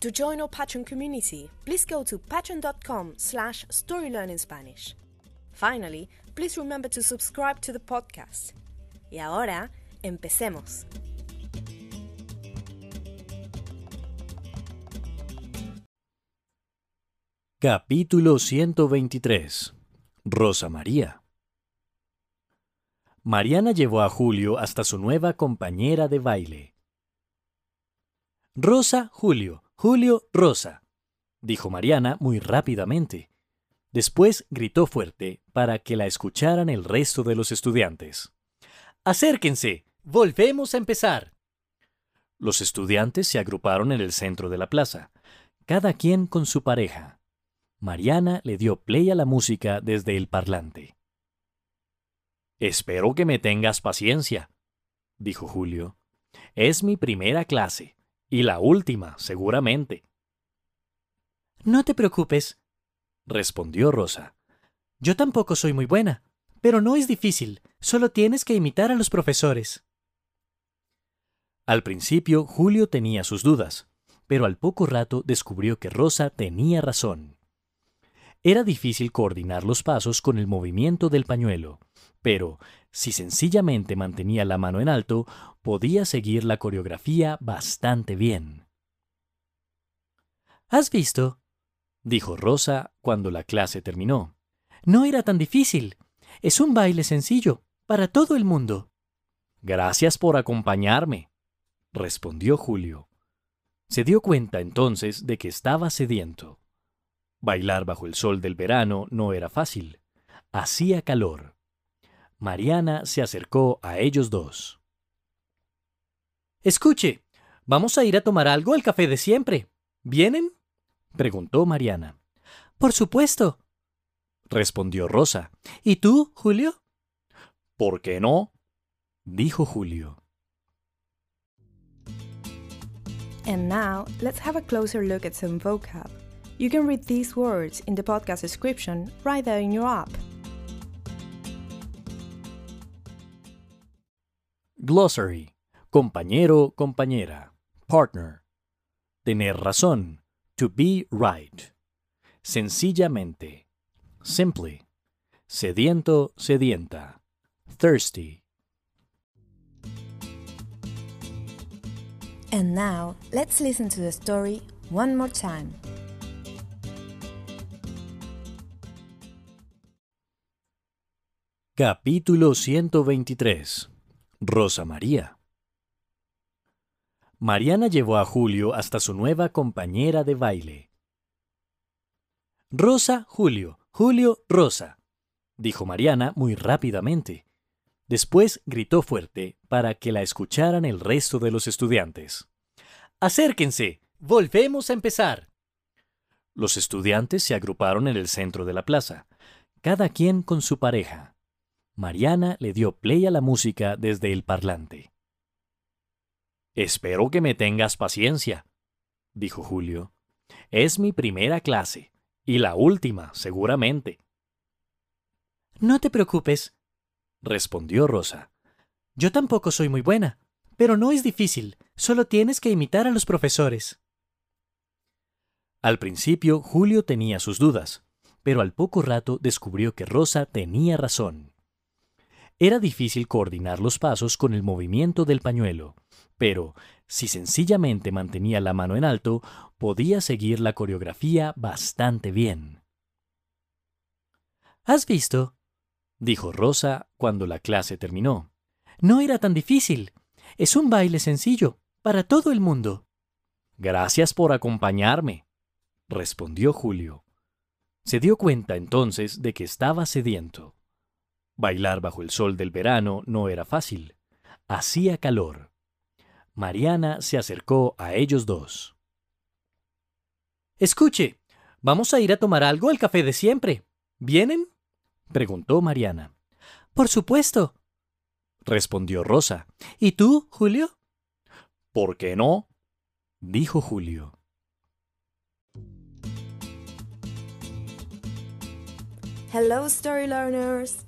To join our Patreon community, please go to patreon.com slash storylearningspanish. Finally, please remember to subscribe to the podcast. Y ahora, empecemos. Capítulo 123 Rosa María Mariana llevó a Julio hasta su nueva compañera de baile. Rosa, Julio, Julio, Rosa, dijo Mariana muy rápidamente. Después gritó fuerte para que la escucharan el resto de los estudiantes. Acérquense, volvemos a empezar. Los estudiantes se agruparon en el centro de la plaza, cada quien con su pareja. Mariana le dio play a la música desde el parlante. Espero que me tengas paciencia, dijo Julio. Es mi primera clase. Y la última, seguramente. No te preocupes, respondió Rosa. Yo tampoco soy muy buena, pero no es difícil, solo tienes que imitar a los profesores. Al principio Julio tenía sus dudas, pero al poco rato descubrió que Rosa tenía razón. Era difícil coordinar los pasos con el movimiento del pañuelo, pero si sencillamente mantenía la mano en alto, podía seguir la coreografía bastante bien. ¿Has visto? dijo Rosa cuando la clase terminó. No era tan difícil. Es un baile sencillo, para todo el mundo. Gracias por acompañarme, respondió Julio. Se dio cuenta entonces de que estaba sediento. Bailar bajo el sol del verano no era fácil. Hacía calor. Mariana se acercó a ellos dos. Escuche, vamos a ir a tomar algo al café de siempre. ¿Vienen? preguntó Mariana. Por supuesto, respondió Rosa. ¿Y tú, Julio? ¿Por qué no? dijo Julio. And now, let's have a closer look at some vocab. You can read these words in the podcast description right there in your app. Glossary. Compañero, compañera. Partner. Tener razón. To be right. Sencillamente. Simply. Sediento, sedienta. Thirsty. And now, let's listen to the story one more time. Capítulo 123 Rosa María Mariana llevó a Julio hasta su nueva compañera de baile. Rosa, Julio, Julio, Rosa, dijo Mariana muy rápidamente. Después gritó fuerte para que la escucharan el resto de los estudiantes. Acérquense, volvemos a empezar. Los estudiantes se agruparon en el centro de la plaza, cada quien con su pareja. Mariana le dio play a la música desde el parlante. Espero que me tengas paciencia, dijo Julio. Es mi primera clase, y la última, seguramente. No te preocupes, respondió Rosa. Yo tampoco soy muy buena, pero no es difícil, solo tienes que imitar a los profesores. Al principio Julio tenía sus dudas, pero al poco rato descubrió que Rosa tenía razón. Era difícil coordinar los pasos con el movimiento del pañuelo, pero si sencillamente mantenía la mano en alto, podía seguir la coreografía bastante bien. ¿Has visto? dijo Rosa cuando la clase terminó. No era tan difícil. Es un baile sencillo, para todo el mundo. Gracias por acompañarme, respondió Julio. Se dio cuenta entonces de que estaba sediento. Bailar bajo el sol del verano no era fácil. Hacía calor. Mariana se acercó a ellos dos. Escuche, vamos a ir a tomar algo al café de siempre. ¿Vienen? preguntó Mariana. Por supuesto, respondió Rosa. ¿Y tú, Julio? ¿Por qué no? dijo Julio. Hello, story learners!